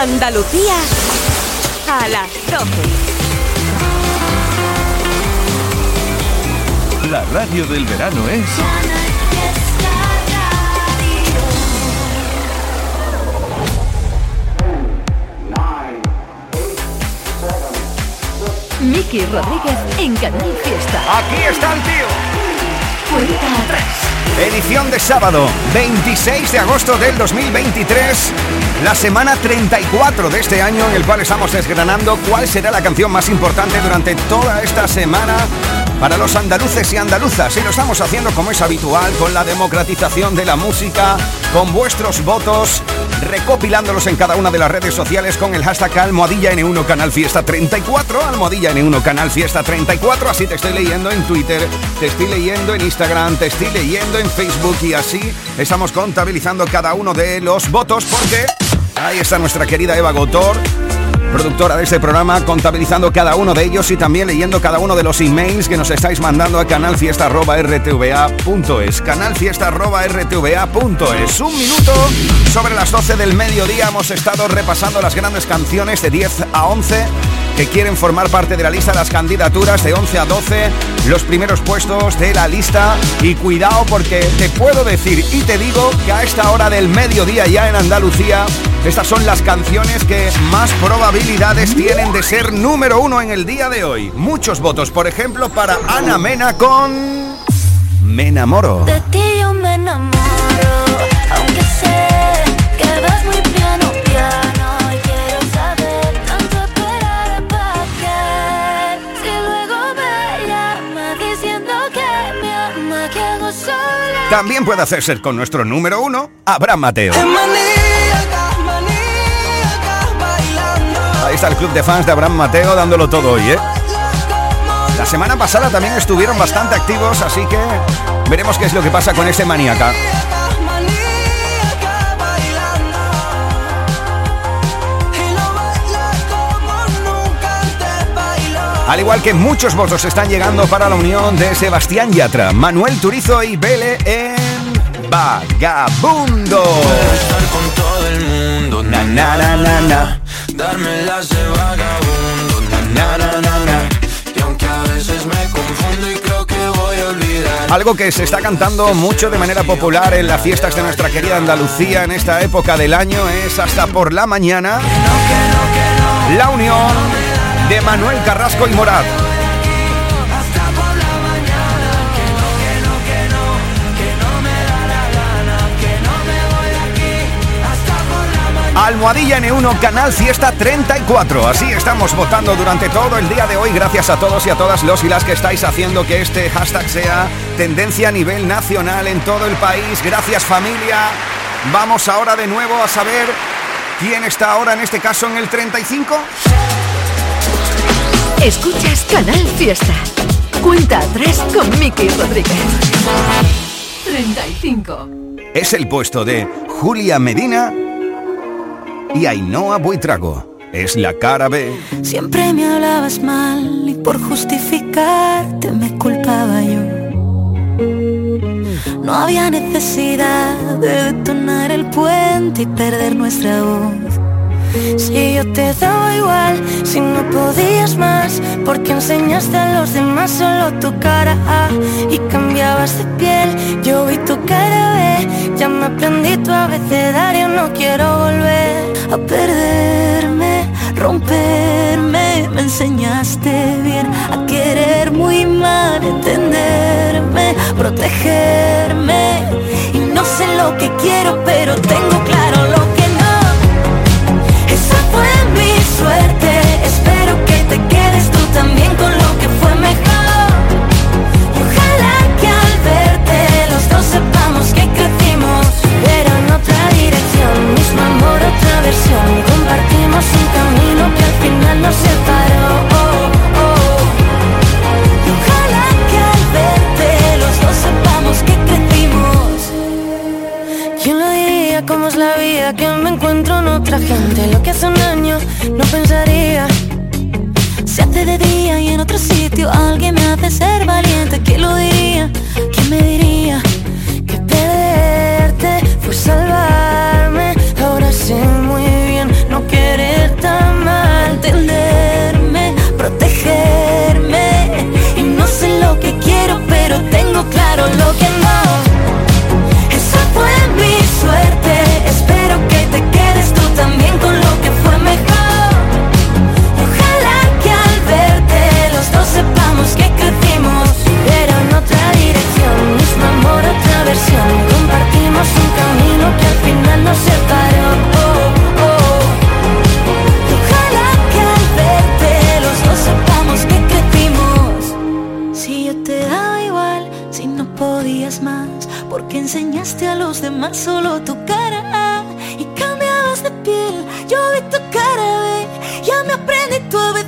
Andalucía a las 12. La radio del verano es... Miki Rodríguez en Canal Fiesta. Aquí está el tío. Cuenta atrás. Edición de sábado, 26 de agosto del 2023, la semana 34 de este año en el cual estamos desgranando cuál será la canción más importante durante toda esta semana para los andaluces y andaluzas. Y lo estamos haciendo como es habitual, con la democratización de la música, con vuestros votos, recopilándolos en cada una de las redes sociales con el hashtag almohadilla N1 Canal Fiesta 34, almohadilla N1 Canal Fiesta 34, así te estoy leyendo en Twitter, te estoy leyendo en Instagram, te estoy leyendo en Facebook y así estamos contabilizando cada uno de los votos porque ahí está nuestra querida Eva Gotor productora de este programa, contabilizando cada uno de ellos y también leyendo cada uno de los emails que nos estáis mandando a canalfiesta.rtva.es. Canalfiesta.rtva.es. Un minuto sobre las 12 del mediodía hemos estado repasando las grandes canciones de 10 a 11 que quieren formar parte de la lista las candidaturas de 11 a 12, los primeros puestos de la lista. Y cuidado porque te puedo decir y te digo que a esta hora del mediodía ya en Andalucía, estas son las canciones que más probabilidades tienen de ser número uno en el día de hoy. Muchos votos, por ejemplo, para Ana Mena con... Me enamoro. De ti yo me enamoro, aunque sé que vas muy piano, piano. Y quiero saber tanto esperar pa' qué. Si luego me llama diciendo que me ama, que hago sola. También puede hacerse con nuestro número uno, Abraham Mateo. Está el club de fans de Abraham Mateo dándolo todo hoy, ¿eh? La semana pasada también estuvieron bastante activos, así que veremos qué es lo que pasa con este maníaca. Al igual que muchos votos están llegando para la unión de Sebastián Yatra, Manuel Turizo y Bele en Vagabundo. estar con todo el mundo, de vagabundo, na, na, na, na, na. Y aunque a veces me confundo y creo que voy a olvidar. Algo que se está cantando mucho de manera popular en las fiestas de nuestra querida Andalucía en esta época del año es hasta por la mañana. La unión de Manuel Carrasco y Morat. Almohadilla N1 Canal Fiesta 34. Así estamos votando durante todo el día de hoy. Gracias a todos y a todas los y las que estáis haciendo que este hashtag sea tendencia a nivel nacional en todo el país. Gracias familia. Vamos ahora de nuevo a saber quién está ahora en este caso en el 35. Escuchas Canal Fiesta. Cuenta atrás con Miki Rodríguez. 35. Es el puesto de Julia Medina y Ainhoa Buitrago. Es la cara B. Siempre me hablabas mal y por justificarte me culpaba yo. No había necesidad de detonar el puente y perder nuestra voz. Si yo te daba igual, si no podías más, porque enseñaste a los demás solo tu cara y cambiabas de piel. Yo vi tu cara B, ya me aprendí tu abecedario, no quiero volver a perderme, romperme. Me enseñaste bien a querer muy mal, entenderme, protegerme. Y no sé lo que quiero, pero tengo claro nos separó. Oh, oh. Y ojalá que al verte los dos sepamos que crecimos. ¿Quién lo diría cómo es la vida? Que me encuentro en otra gente Lo que hace un año no pensaría Se hace de día y en otro sitio Alguien me hace ser valiente ¿Quién lo diría? ¿Quién me diría? Que perderte fue salvarme Ahora sé muy bien No quiero de defenderme, protegerme. Y no sé lo que quiero, pero tengo claro lo que no. Esa fue mi suerte. Espero que te quedes tú también con lo que fue mejor. Ojalá que al verte los dos sepamos que crecimos, pero en otra dirección. Mismo amor, otra versión. Compartimos un camino que al final no se podías más, porque enseñaste a los demás solo tu cara y cambiabas de piel. Yo vi tu cara, ve, ya me aprendí tu vez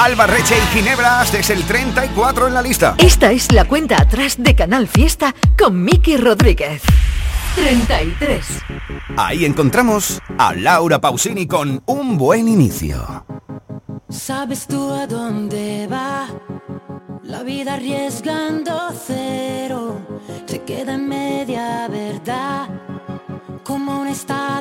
Alba Reche y Ginebras desde el 34 en la lista. Esta es la cuenta atrás de Canal Fiesta con Miki Rodríguez. 33. Ahí encontramos a Laura Pausini con un buen inicio. ¿Sabes tú a dónde va? La vida arriesgando cero. Se queda en media verdad. Como un estado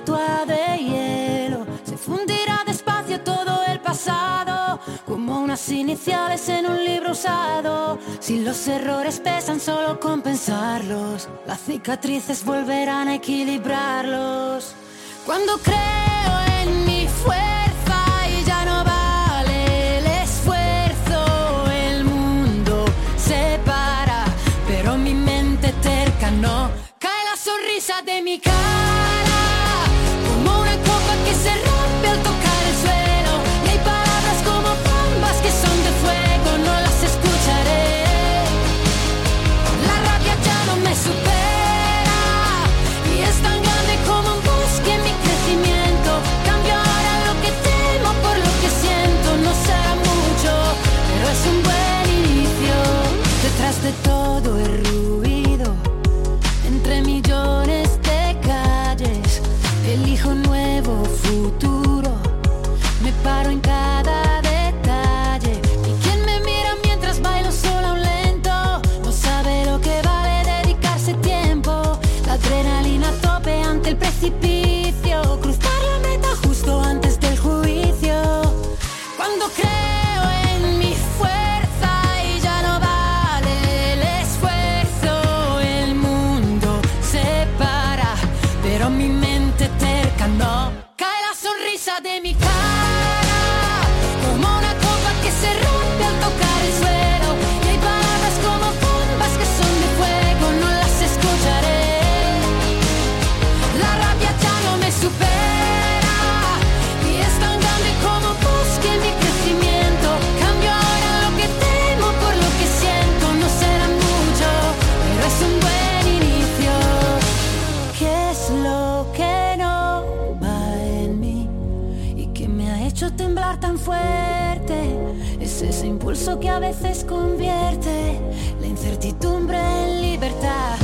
las iniciales en un libro usado. Si los errores pesan solo compensarlos, las cicatrices volverán a equilibrarlos. Cuando creo en mi fuerza y ya no vale el esfuerzo, el mundo se para, pero mi mente terca no. Cae la sonrisa de mi cara, como una copa que se rompe al tocar. es un buen inicio. Detrás de todo el ruido, entre millones de calles, elijo un nuevo futuro. Me paro en cada impulso que a veces convierte la incertidumbre en libertad.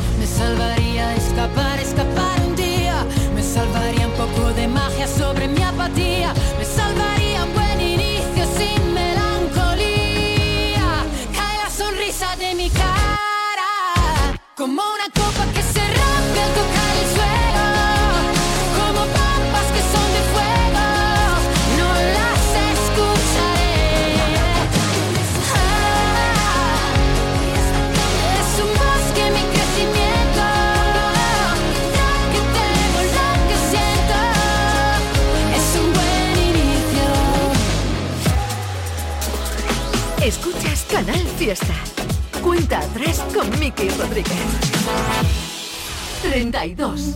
Fiesta. Cuenta atrás con Miki Rodríguez. 32.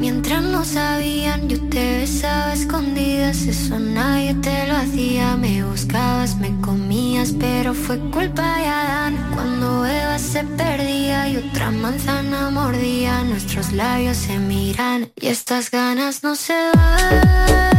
Mientras no sabían, yo te besaba escondidas, eso nadie te lo hacía. Me buscabas, me comías, pero fue culpa de Adán. Cuando Eva se perdía y otra manzana mordía, nuestros labios se miran y estas ganas no se van.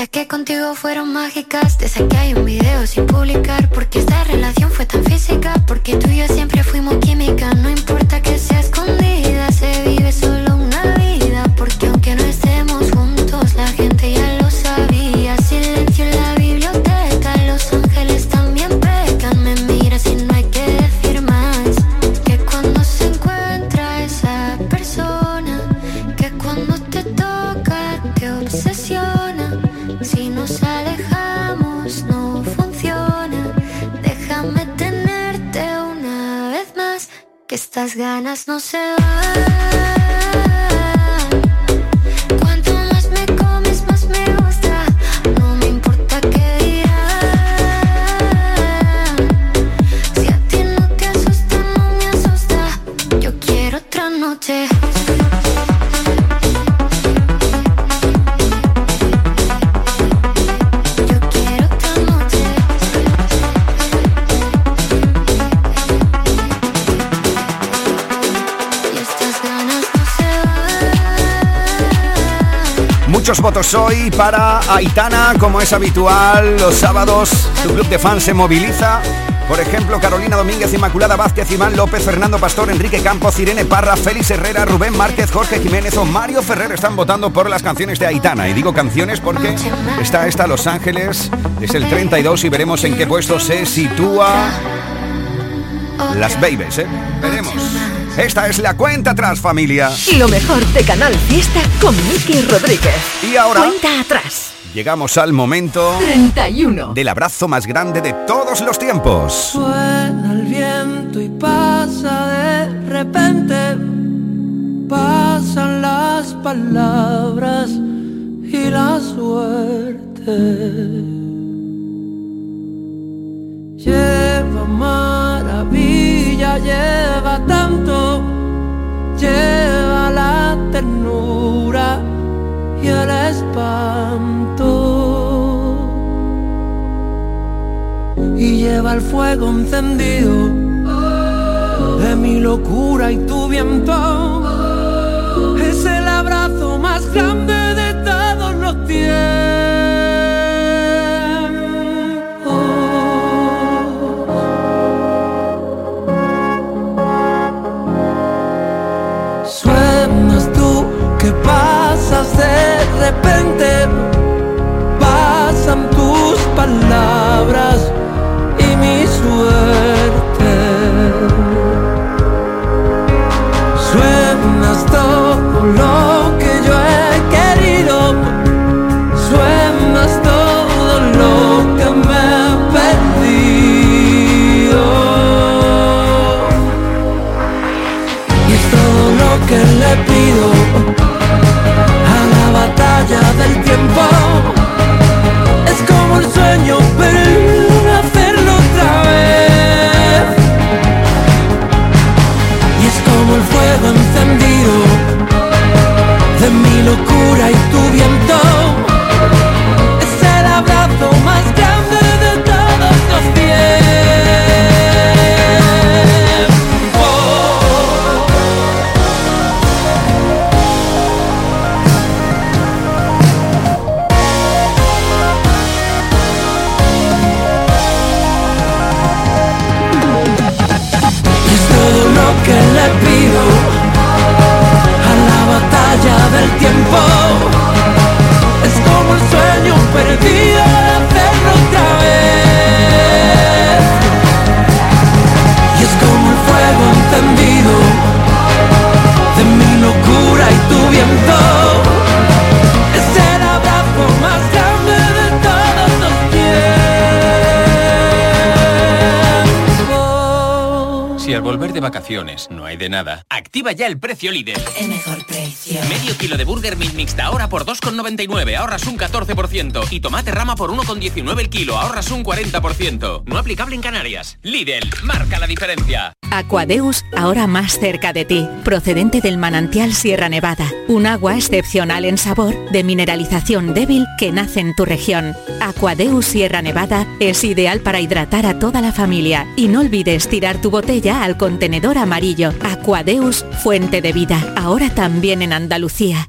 Esas que contigo fueron mágicas, de esas que hay un video sin publicar, porque esta relación fue tan física, porque tú y yo siempre votos hoy para Aitana, como es habitual. Los sábados, su club de fans se moviliza. Por ejemplo, Carolina Domínguez, Inmaculada Vázquez, Iván López, Fernando Pastor, Enrique Campos, Irene Parra, Félix Herrera, Rubén Márquez, Jorge Jiménez o Mario Ferrer están votando por las canciones de Aitana. Y digo canciones porque está esta Los Ángeles, es el 32 y veremos en qué puesto se sitúa las babies, ¿eh? Veremos. Esta es la cuenta atrás, familia. Lo mejor de Canal Fiesta con Miki Rodríguez. Y ahora Cuenta atrás. llegamos al momento 31. del abrazo más grande de todos los tiempos. Suena el viento y pasa de repente, pasan las palabras y la suerte. Lleva maravilla, lleva tanto, lleva la ternura y el espanto y lleva el fuego encendido de mi locura y tu viento. Es el abrazo más grande de todos los tiempos. Repente, mi locura y tu. De nada, activa ya el precio líder. El mejor precio. Medio kilo de Burger Meat Mixta ahora por 2,99, ahorras un 14%. Y tomate rama por 1,19 el kilo, ahorras un 40%. No aplicable en Canarias. Lidl, marca la diferencia. Aquadeus, ahora más cerca de ti, procedente del manantial Sierra Nevada, un agua excepcional en sabor, de mineralización débil que nace en tu región. Aquadeus Sierra Nevada es ideal para hidratar a toda la familia y no olvides tirar tu botella al contenedor amarillo. Aquadeus, fuente de vida, ahora también en Andalucía.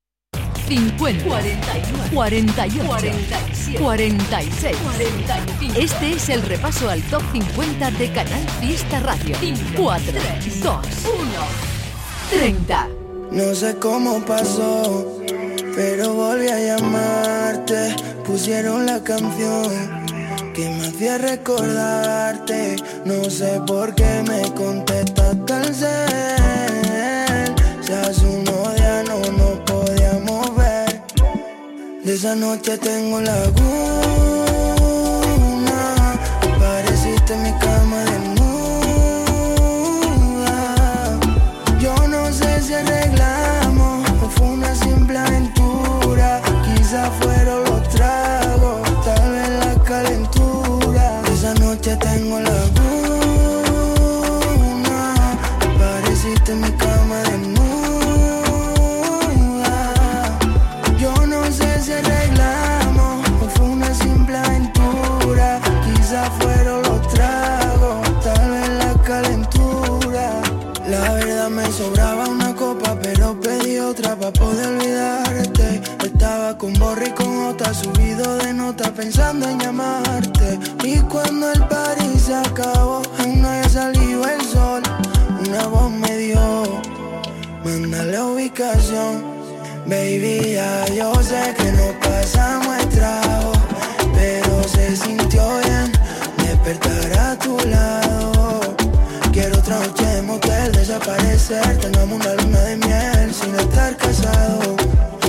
50, 41, 48, 47, 46, 45. Este es el repaso al top 50 de Canal Fiesta Radio. 4, 2, 1, 30. No sé cómo pasó, pero volví a llamarte. Pusieron la canción que me hacía recordarte. No sé por qué me contestas tan cel. Si De esa noche tengo laguna. Pareciste mi cama desnuda. Yo no sé si arreglamos o fue una simple aventura. Quizá fueron los tragos, tal vez la calentura. Esa noche tengo laguna. Pareciste mi cama otra para poder olvidarte. Estaba con borri y con otra, subido de nota pensando en llamarte. Y cuando el party se acabó, aún no había salido el sol. Una voz me dio, manda la ubicación. Baby, ya yo sé que no pasamos el trago, pero se sintió bien despertar a tu lado. Quiero otra noche desaparecer, tengamos una luna de miel sin estar casado.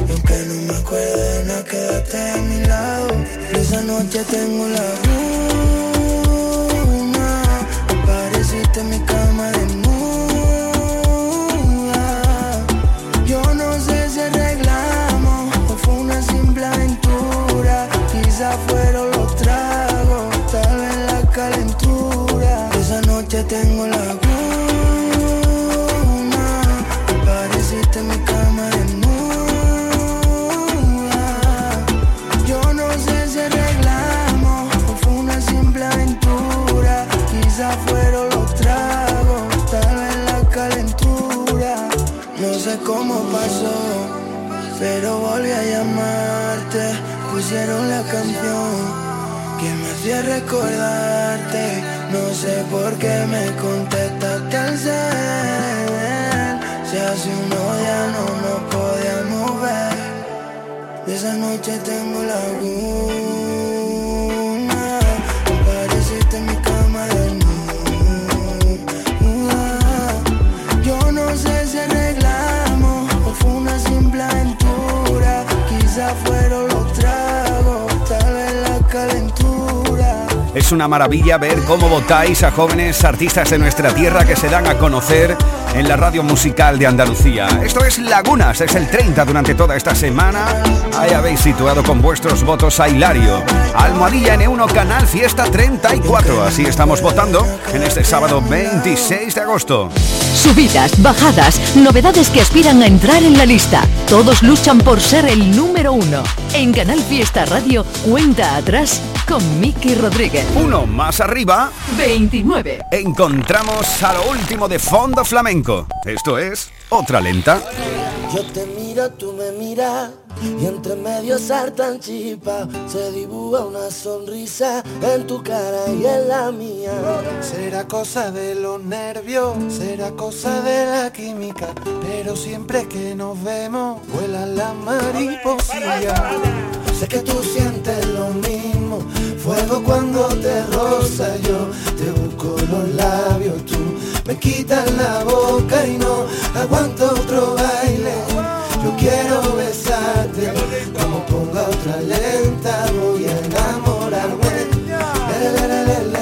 Y aunque no me acuerdo de quédate a mi lado. Esa noche tengo la luna, apareciste en mi cama pero volví a llamarte. Pusieron la canción que me hacía recordarte. No sé por qué me contestaste al ser. Si hace uno ya no nos podíamos ver. De esa noche tengo la laguna. Es una maravilla ver cómo votáis a jóvenes artistas de nuestra tierra que se dan a conocer en la radio musical de Andalucía. Esto es Lagunas, es el 30 durante toda esta semana. Ahí habéis situado con vuestros votos a Hilario. Almohadilla N1 Canal Fiesta 34. Así estamos votando en este sábado 26 de agosto. Subidas, bajadas, novedades que aspiran a entrar en la lista. Todos luchan por ser el número uno. En Canal Fiesta Radio, cuenta atrás con Miki Rodríguez. Uno más arriba. 29. Encontramos a lo último de Fondo Flamenco. Esto es Otra Lenta. Yo te miro, tú me miras y entre medio saltan chispas. Se dibuja una sonrisa en tu cara y en la mía. Será cosa de los nervios, será cosa de la química, pero siempre que nos vemos vuelan las mariposillas. Sé que tú sientes lo mismo, fuego cuando te roza yo, te busco los labios, tú me quitas la boca y no aguanto otro baile. Yo quiero besarte, como ponga otra lenta, voy a enamorarme. Le,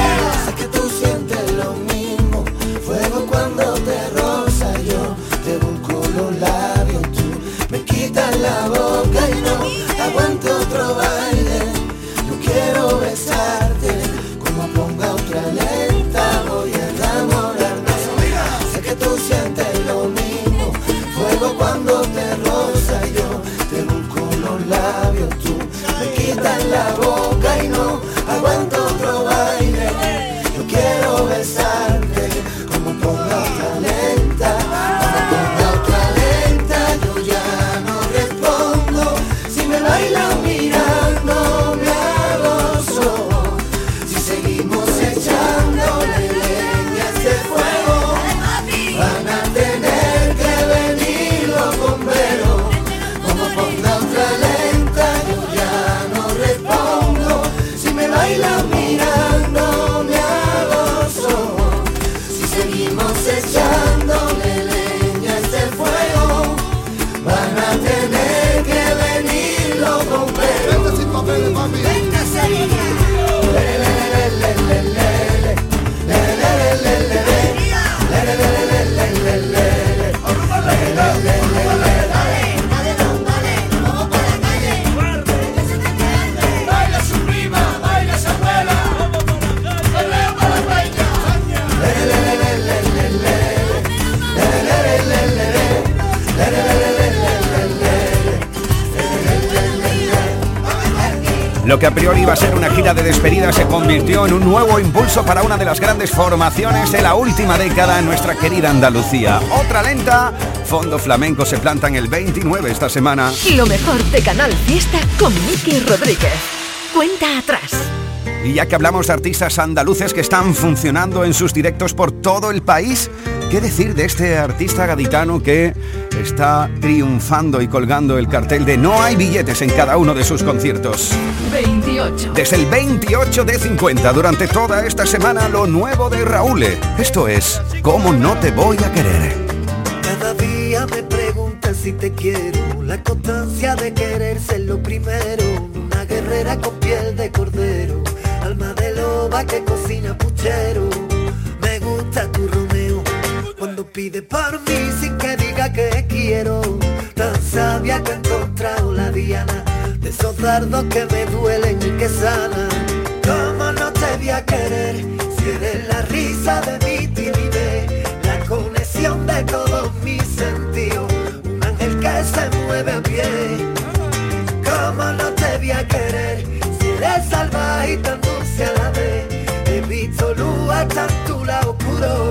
en un nuevo impulso para una de las grandes formaciones de la última década en nuestra querida Andalucía. Otra lenta, Fondo Flamenco se planta en el 29 esta semana. Lo mejor de Canal Fiesta con Miki Rodríguez. Cuenta atrás. Y ya que hablamos de artistas andaluces que están funcionando en sus directos por todo el país, ¿qué decir de este artista gaditano que está triunfando y colgando el cartel de No hay billetes en cada uno de sus conciertos? 28. Desde el 28 de 50 durante toda esta semana lo nuevo de Raúl. Esto es ¿Cómo no te voy a querer? Cada día me preguntas si te quiero. La constancia de querer ser lo primero. Una guerrera con piel de cordero. Alma de loba que cocina dardos que me duelen y que sanan. ¿Cómo no te voy a querer? Si eres la risa de mi timidez, la conexión de todos mis sentidos, un ángel que se mueve a pie. ¿Cómo no te voy a querer? Si eres salvaje y tan dulce a la vez, he visto luz hasta tu lado oscuro,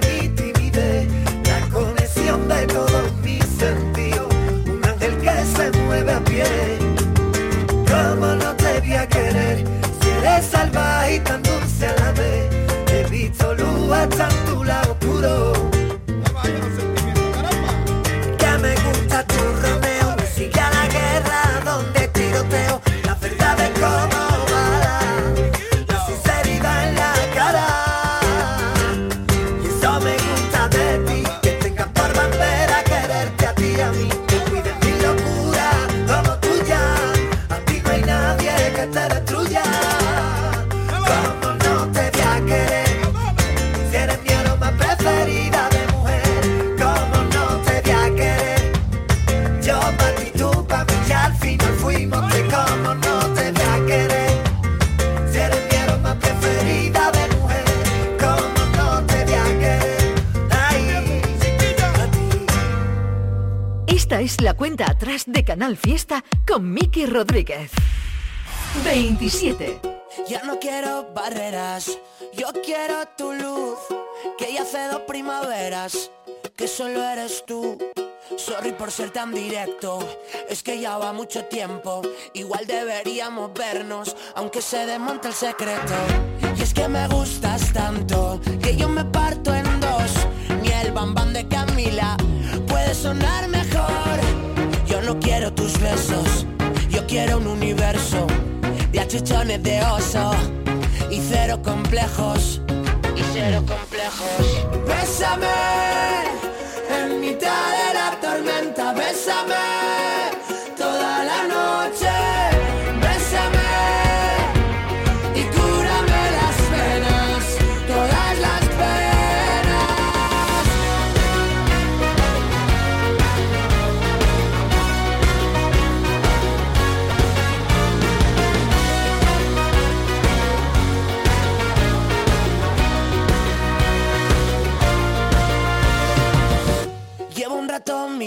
te voy a querer? Si eres salvaje y tan dulce a la vez He visto luz hasta tu lado Canal Fiesta con Miki Rodríguez. 27. Ya no quiero barreras, yo quiero tu luz, que ya hace dos primaveras, que solo eres tú. Sorry por ser tan directo, es que ya va mucho tiempo, igual deberíamos vernos, aunque se desmonte el secreto. Y es que me gustas tanto, que yo me parto en dos, ni el bambán de Camila puede sonar mejor. Yo no quiero tus besos, yo quiero un universo de achuchones de oso y cero complejos, y cero complejos. Bésame en mitad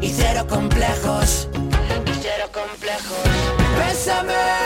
y cero complejos, y cero complejos. Bésame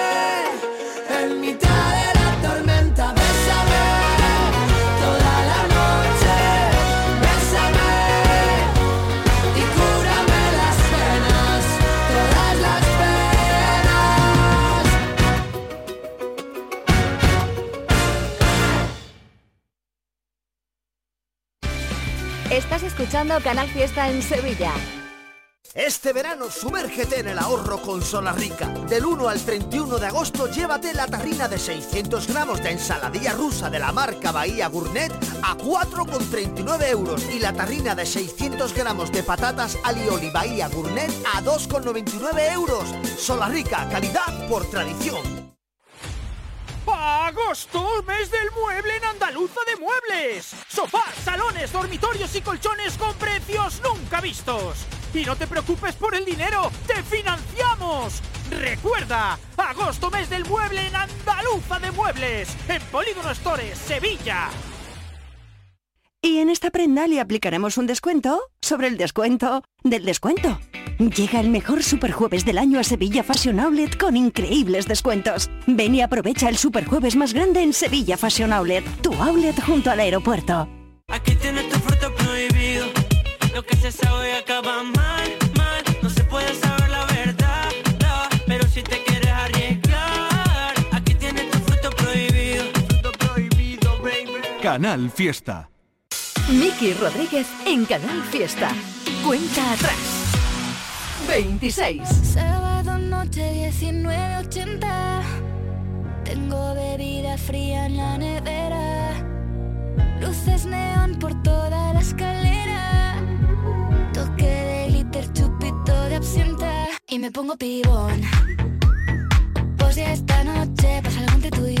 Estás escuchando Canal Fiesta en Sevilla. Este verano sumérgete en el ahorro con Zona Rica. Del 1 al 31 de agosto llévate la tarrina de 600 gramos de ensaladilla rusa de la marca Bahía Gourmet a 4,39 euros y la tarrina de 600 gramos de patatas alioli Bahía Gourmet a 2,99 euros. Sola Rica, calidad por tradición. ¡Agosto! ¡Mes del mueble en Andaluza de Muebles! Sofás, salones, dormitorios y colchones con precios nunca vistos. Y no te preocupes por el dinero, ¡te financiamos! Recuerda, agosto mes del mueble en Andaluza de Muebles, en Polígono Stores, Sevilla. Y en esta prenda le aplicaremos un descuento sobre el descuento del descuento. Llega el mejor superjueves del año a Sevilla Fashion Outlet con increíbles descuentos. Ven y aprovecha el superjueves más grande en Sevilla Fashion Outlet, tu outlet junto al aeropuerto. Aquí tienes tu fruto prohibido. Lo que se sabe acaba mal, mal. No se puede saber la verdad, da, pero si te quieres arriesgar, aquí tienes tu fruto prohibido. Fruto prohibido, baby. Canal Fiesta. Miki Rodríguez en Canal Fiesta. Cuenta atrás. 26. Sábado noche 19.80 Tengo bebida fría en la nevera. Luces neón por toda la escalera. Toque de glitter, chupito de absenta. Y me pongo pibón. Pues ya esta noche pasa algo entre tú y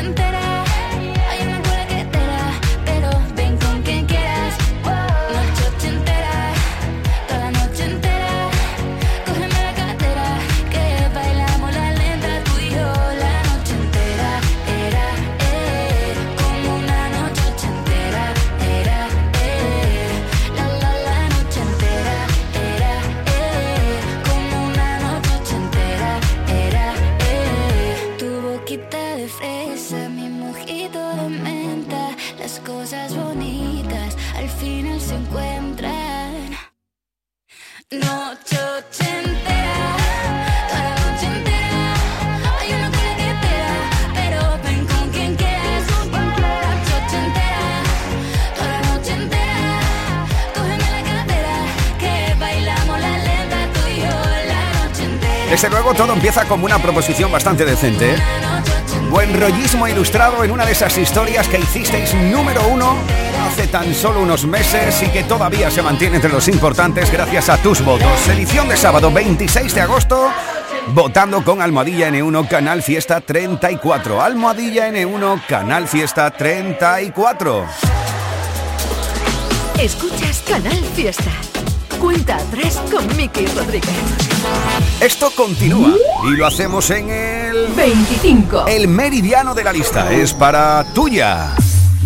entera Desde luego todo empieza como una proposición bastante decente. ¿eh? Buen rollismo ilustrado en una de esas historias que hicisteis número uno hace tan solo unos meses y que todavía se mantiene entre los importantes gracias a tus votos. Edición de sábado 26 de agosto, votando con Almohadilla N1 Canal Fiesta 34. Almohadilla N1 Canal Fiesta 34. Escuchas Canal Fiesta. Cuenta atrás con Miki Rodríguez. Esto continúa y lo hacemos en el 25. El meridiano de la lista es para tuya,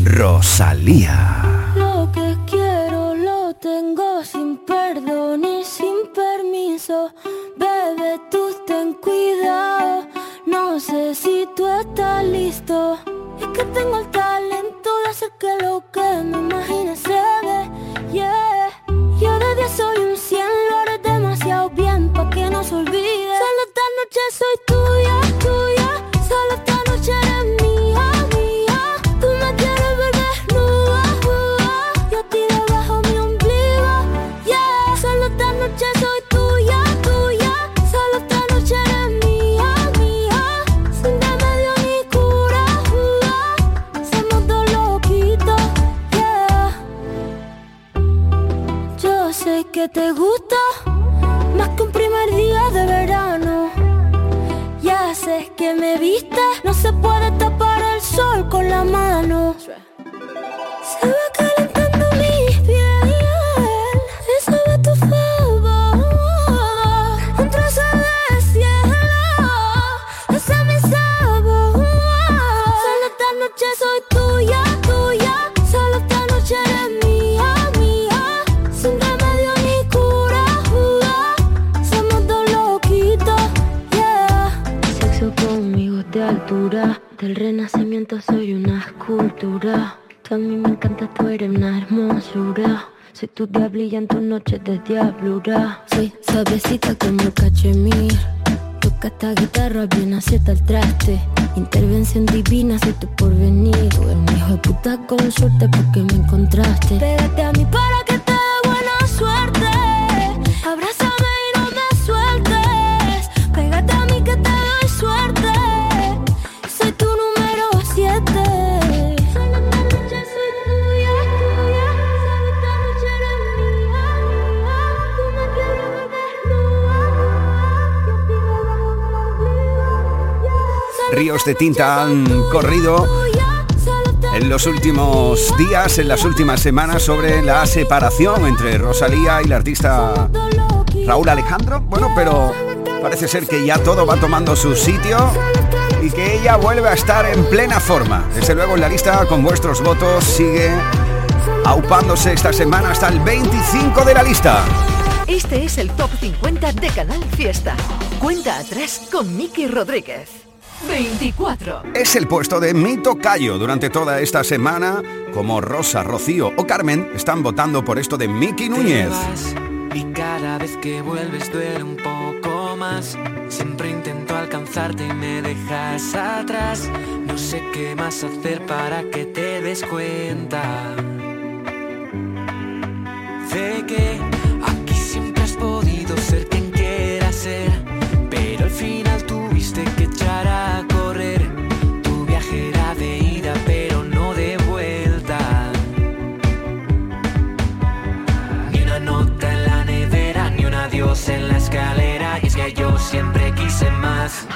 Rosalía. Lo que quiero lo tengo sin perdón y sin permiso. Bebe, tú ten cuidado. No sé si tú estás listo. Es que tengo el talento de hacer que lo que me imagine se dé. Yeah. 10 soy un 100, lo haré demasiado bien pa' que no se olvide. Solo esta noche soy tuya. No se puede tapar el sol con la mano. Se a mí me encanta, tú eres una hermosura. Soy tu diablilla en tus noches de diablura. Soy suavecita como cachemir. Toca esta guitarra bien acierta el traste. Intervención divina, soy tu porvenir. Tú eres un hijo de puta con suerte porque me encontraste. Pégate a mí para que te dé buena suerte. Abrázame Ríos de tinta han corrido en los últimos días, en las últimas semanas, sobre la separación entre Rosalía y la artista Raúl Alejandro. Bueno, pero parece ser que ya todo va tomando su sitio y que ella vuelve a estar en plena forma. Desde luego en la lista, con vuestros votos, sigue aupándose esta semana hasta el 25 de la lista. Este es el Top 50 de Canal Fiesta. Cuenta atrás con Miki Rodríguez. 24. Es el puesto de mi tocayo durante toda esta semana, como Rosa, Rocío o Carmen están votando por esto de Miki Núñez. Y cada vez que vuelves duele un poco más. Siempre intento alcanzarte y me dejas atrás. No sé qué más hacer para que te des cuenta. Sé que aquí siempre has podido ser quien quieras ser. Pero al final tuviste que echar a yo siempre quise más.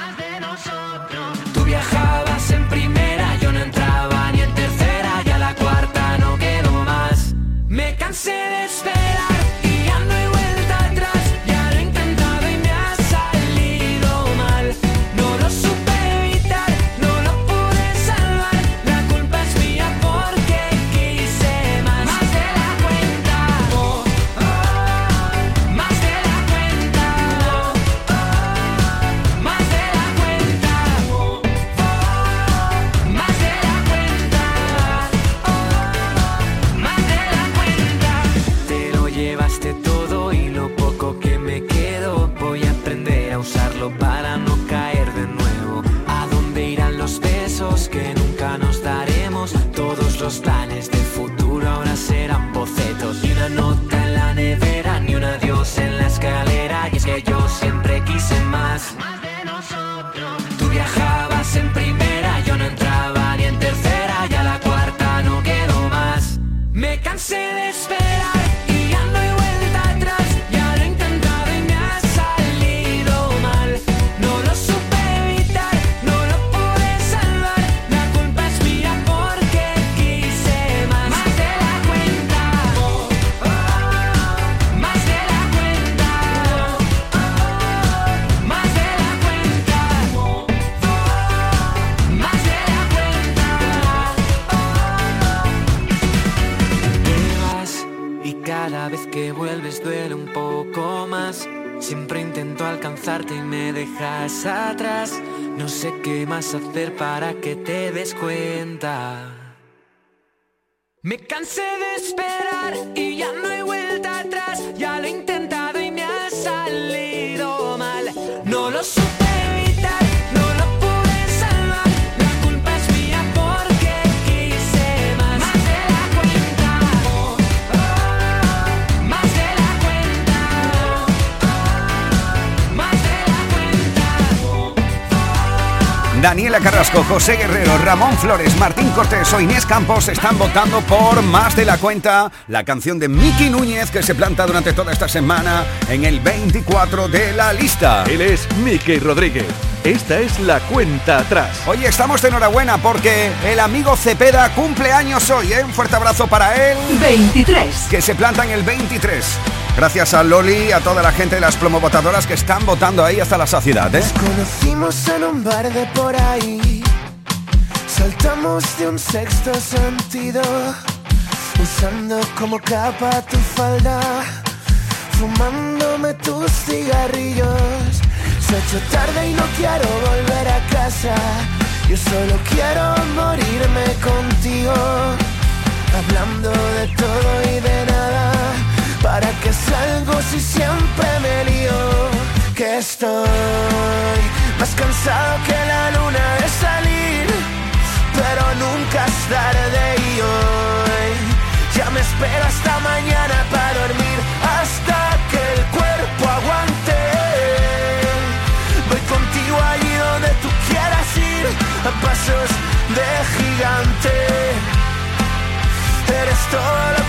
Y me dejas atrás. No sé qué más hacer para que te des cuenta. Me cansé de esperar y ya no hay vuelta atrás. Ya lo Daniela Carrasco, José Guerrero, Ramón Flores, Martín Cortés o Inés Campos están votando por Más de la Cuenta, la canción de Miki Núñez que se planta durante toda esta semana en el 24 de la lista. Él es Miki Rodríguez. Esta es la cuenta atrás. Oye, estamos de enhorabuena porque el amigo Cepeda cumple años hoy, ¿eh? Un fuerte abrazo para él. 23. Que se planta en el 23. Gracias a Loli, a toda la gente de las plomovotadoras que están votando ahí hasta la saciedad, ¿eh? Conocimos en un bar de por ahí. Saltamos de un sexto sentido. Usando como capa tu falda. Fumándome tus cigarrillos. Se ha hecho tarde y no quiero volver a casa. Yo solo quiero morirme contigo. Hablando de todo y de nada. ¿Para qué salgo si siempre me lío? Que estoy más cansado que la luna de salir, pero nunca es tarde y hoy ya me espero hasta mañana para dormir, hasta que el cuerpo aguante. Voy contigo allí donde tú quieras ir, a pasos de gigante. Eres todo lo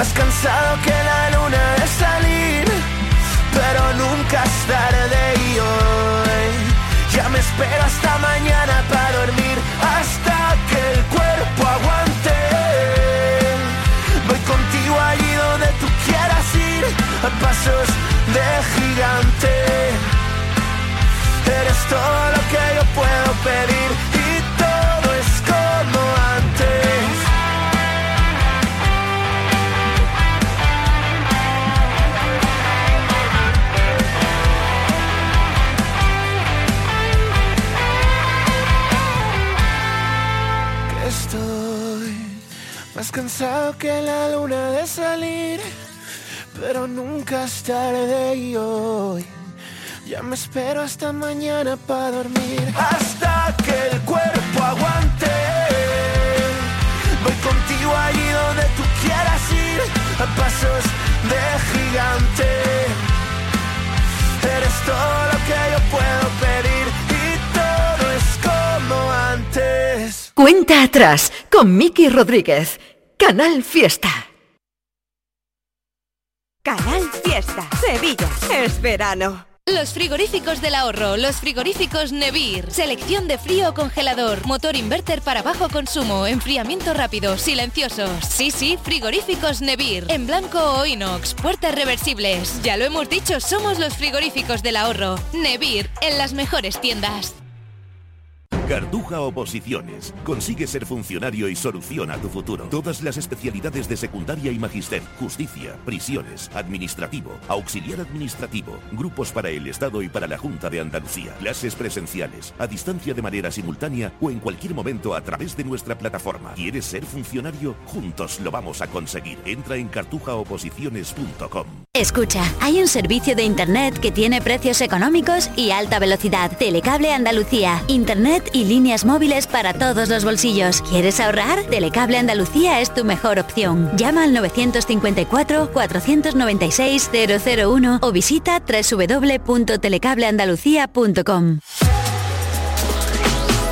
Más cansado que la luna de salir, pero nunca es tarde y hoy ya me espero hasta mañana para dormir, hasta que el cuerpo aguante. Voy contigo allí donde tú quieras ir, a pasos de gigante. Eres todo lo que yo puedo pedir más cansado que la luna de salir, pero nunca es tarde y hoy. Ya me espero hasta mañana para dormir. Hasta que el cuerpo aguante. Voy contigo allí donde tú quieras ir. A pasos de gigante. Eres todo lo que yo puedo pedir. Y todo es como antes. Cuenta atrás con Miki Rodríguez. Canal Fiesta. Canal Fiesta. Sevilla. Es verano. Los frigoríficos del ahorro, los frigoríficos Nevir. Selección de frío o congelador, motor inverter para bajo consumo, enfriamiento rápido, silenciosos. Sí, sí, frigoríficos Nevir. En blanco o inox, puertas reversibles. Ya lo hemos dicho, somos los frigoríficos del ahorro. Nevir, en las mejores tiendas. Cartuja Oposiciones. Consigue ser funcionario y soluciona tu futuro. Todas las especialidades de secundaria y magister, justicia, prisiones, administrativo, auxiliar administrativo, grupos para el Estado y para la Junta de Andalucía, clases presenciales, a distancia de manera simultánea o en cualquier momento a través de nuestra plataforma. ¿Quieres ser funcionario? Juntos lo vamos a conseguir. Entra en cartujaoposiciones.com. Escucha, hay un servicio de Internet que tiene precios económicos y alta velocidad. Telecable Andalucía. Internet y líneas móviles para todos los bolsillos. ¿Quieres ahorrar? Telecable Andalucía es tu mejor opción. Llama al 954-496-001 o visita www.telecableandalucía.com.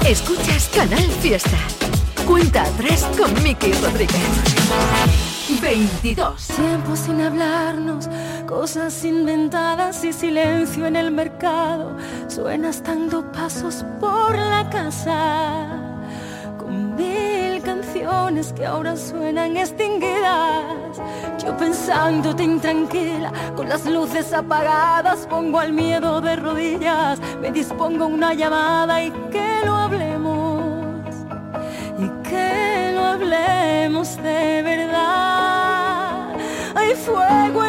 Escuchas Canal Fiesta. Cuenta atrás con Miki Rodríguez. 22. Tiempo sin hablarnos, cosas inventadas y silencio en el mercado. Suenas dando pasos por la casa con mil canciones que ahora suenan extinguidas. Yo pensándote intranquila, con las luces apagadas, pongo al miedo de rodillas, me dispongo una llamada y que lo hablemos, y que lo hablemos de verdad. Hay fuego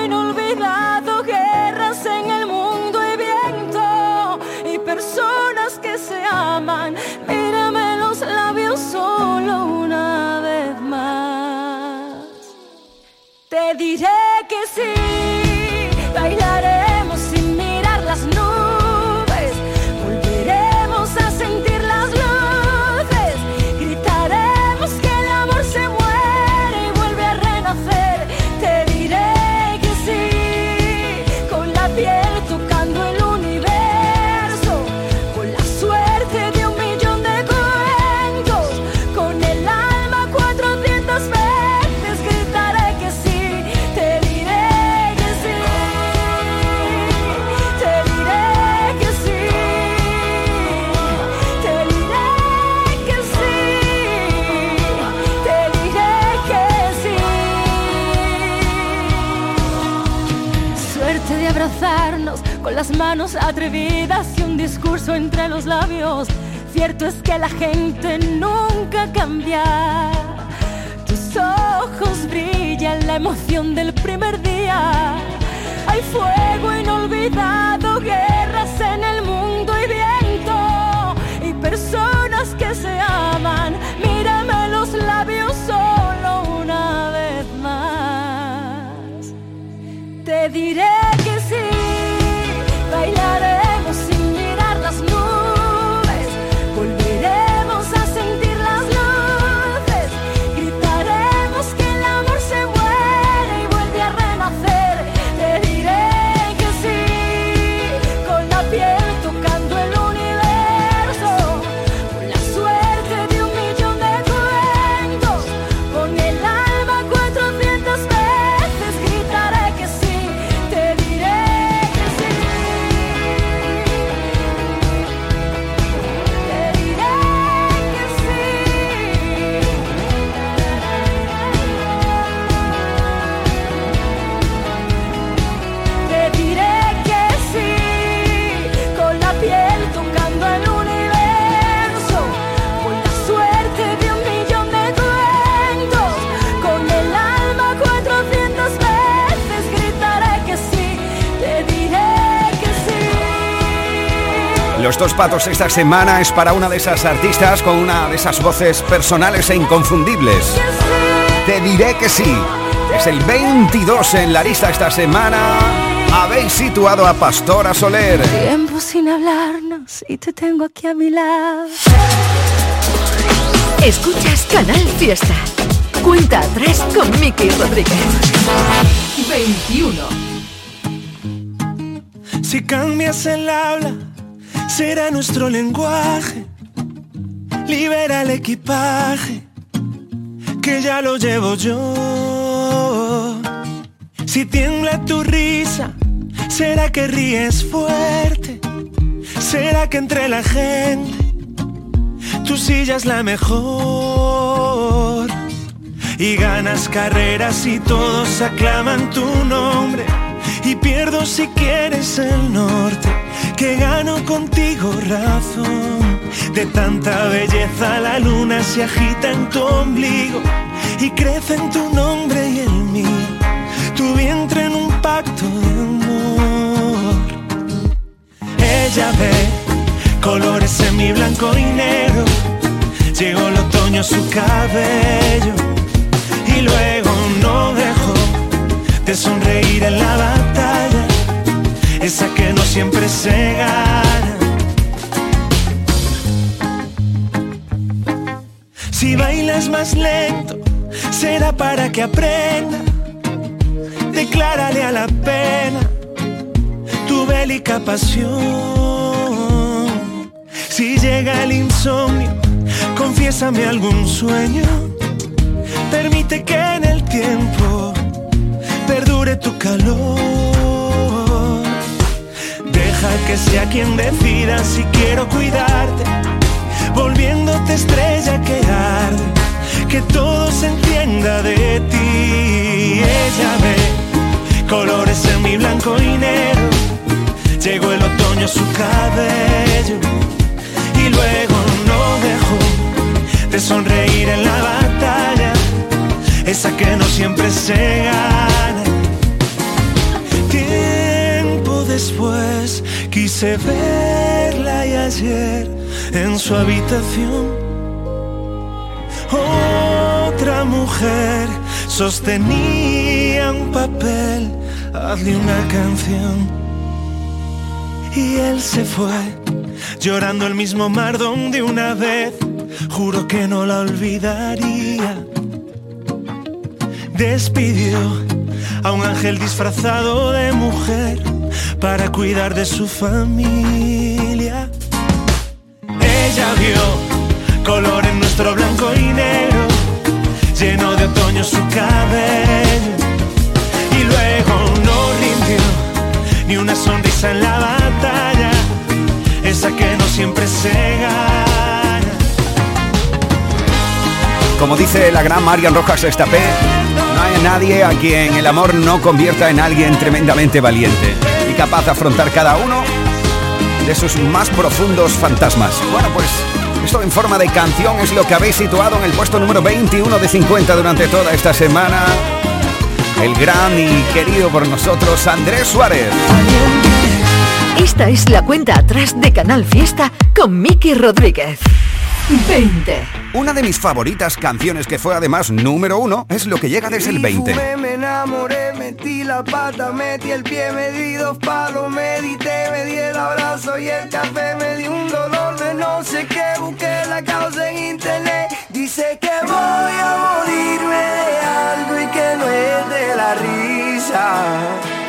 manos atrevidas y un discurso entre los labios. Cierto es que la gente nunca cambia. Tus ojos brillan la emoción del primer día. Hay fuego inolvidado, guerras en el mundo y viento. Y personas que se aman. Mírame los labios solo una vez más. Te diré esta semana es para una de esas artistas con una de esas voces personales e inconfundibles. Te diré que sí. Es el 22 en la lista esta semana. Habéis situado a Pastora Soler. Tiempo sin hablarnos y te tengo aquí a mi lado. Escuchas Canal Fiesta. Cuenta atrás con Miki Rodríguez. 21. Si cambias el habla, será nuestro lenguaje. Libera el equipaje, que ya lo llevo yo. Si tiembla tu risa, será que ríes fuerte. Será que entre la gente tu silla es la mejor. Y ganas carreras y todos aclaman tu nombre. Y pierdo si quieres el norte, que gano contigo razón. De tanta belleza la luna se agita en tu ombligo y crece en tu nombre y el mío. Tu vientre en un pacto de amor. Ella ve colores en mi blanco y negro. Llegó el otoño a su cabello y luego no dejó de sonreír en la batalla, esa que no siempre se gana. Si bailas más lento, será para que aprenda. Declárale a la pena tu bélica pasión. Si llega el insomnio, Confiésame algún sueño. Permite que en el tiempo perdure tu calor. Que sea quien decida si quiero cuidarte. Volviéndote estrella que arde. Que todo se entienda de ti. Ella ve colores en mi blanco y negro. Llegó el otoño su cabello y luego no dejó de sonreír en la batalla, esa que no siempre se gana. Tiempo después quise verla y ayer en su habitación otra mujer sostenía un papel, hazle una canción. Y él se fue, llorando el mismo mar donde una vez juro que no la olvidaría. Despidió a un ángel disfrazado de mujer para cuidar de su familia. Ella vio color en nuestro blanco y negro, lleno de otoño su cabello. Y luego no rindió ni una sonrisa en la batalla, esa que no siempre se gana. Como dice la gran Marian Rojas Estapé, no hay nadie a quien el amor no convierta en alguien tremendamente valiente y capaz de afrontar cada uno de sus más profundos fantasmas. Bueno, pues esto en forma de canción es lo que habéis situado en el puesto número 21 de 50 durante toda esta semana. El gran y querido por nosotros Andrés Suárez. Esta es la cuenta atrás de Canal Fiesta con Miki Rodríguez. 20. Una de mis favoritas canciones que fue además número uno es lo que llega desde el 20. Fumé, me enamoré, metí la pata, metí el pie, me di dos palos, medité, me di el abrazo y el café, me di un dolor de no sé qué, busqué la causa en internet. Dice que voy a morirme de algo y que no es de la risa.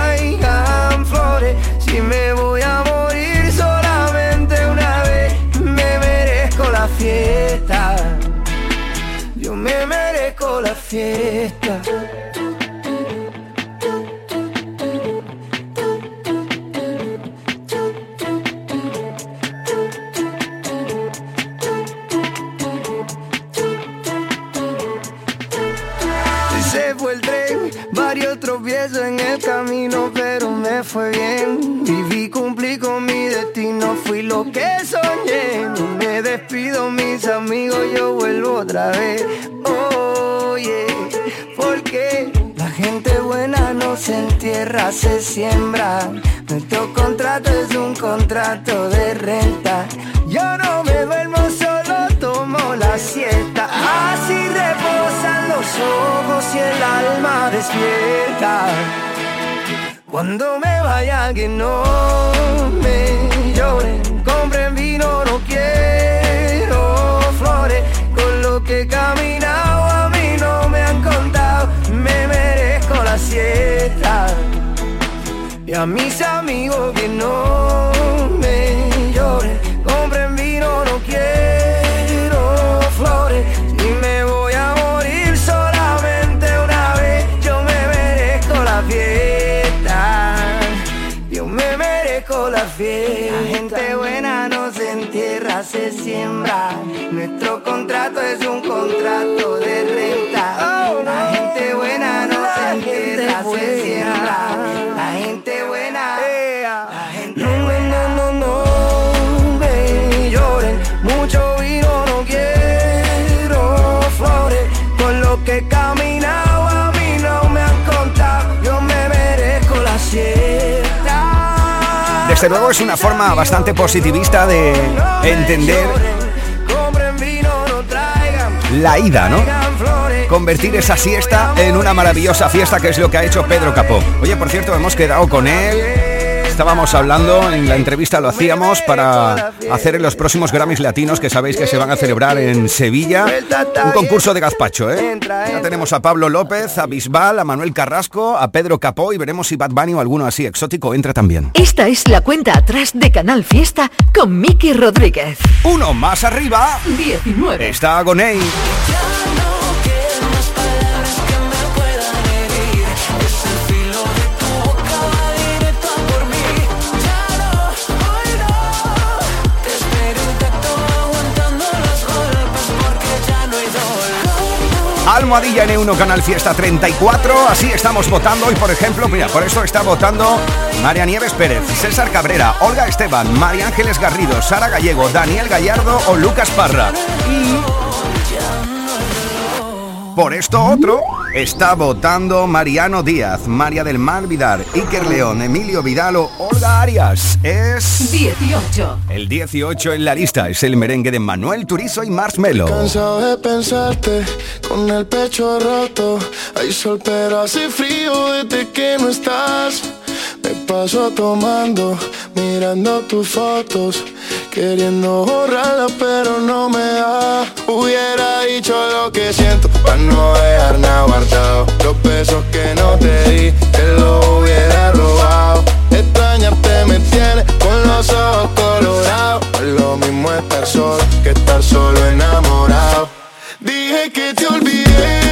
la fiesta. Se siembra. Nuestro contrato es un contrato de renta. Yo no me duermo, solo tomo la siesta. Así reposan los ojos y el alma despierta. Cuando me vaya que no a mis amigos que no Desde luego es una forma bastante positivista de entender la ida, ¿no? convertir esa siesta en una maravillosa fiesta, que es lo que ha hecho Pedro Capó. Oye, por cierto, hemos quedado con él estábamos hablando, en la entrevista lo hacíamos para hacer en los próximos Grammys Latinos que sabéis que se van a celebrar en Sevilla. Un concurso de gazpacho, ¿eh? Ya tenemos a Pablo López, a Bisbal, a Manuel Carrasco, a Pedro Capó y veremos si Bad Bunny o alguno así exótico entra también. Esta es la cuenta atrás de Canal Fiesta con Miki Rodríguez. Uno más arriba. 19. Está Agoney. Almohadilla N1 Canal Fiesta 34. Así estamos votando hoy, por ejemplo, mira, por eso está votando María Nieves Pérez, César Cabrera, Olga Esteban, María Ángeles Garrido, Sara Gallego, Daniel Gallardo o Lucas Parra. Y por esto otro está votando Mariano Díaz, María del Mar Vidal, Iker León, Emilio Vidal o Olga Arias. Es 18. El 18 en la lista es el merengue de Manuel Turizo y Marshmello. Cansado de pensarte con el pecho roto. Hay sol pero hace frío desde que no estás. Me paso tomando, mirando tus fotos, queriendo borrarlas pero no me da. Hubiera dicho lo que siento para no dejar nada guardado. Los besos que no te di, te lo hubiera robado. Extrañarte me tiene con los ojos colorados. Lo mismo estar solo que estar solo enamorado. Dije que te olvidé,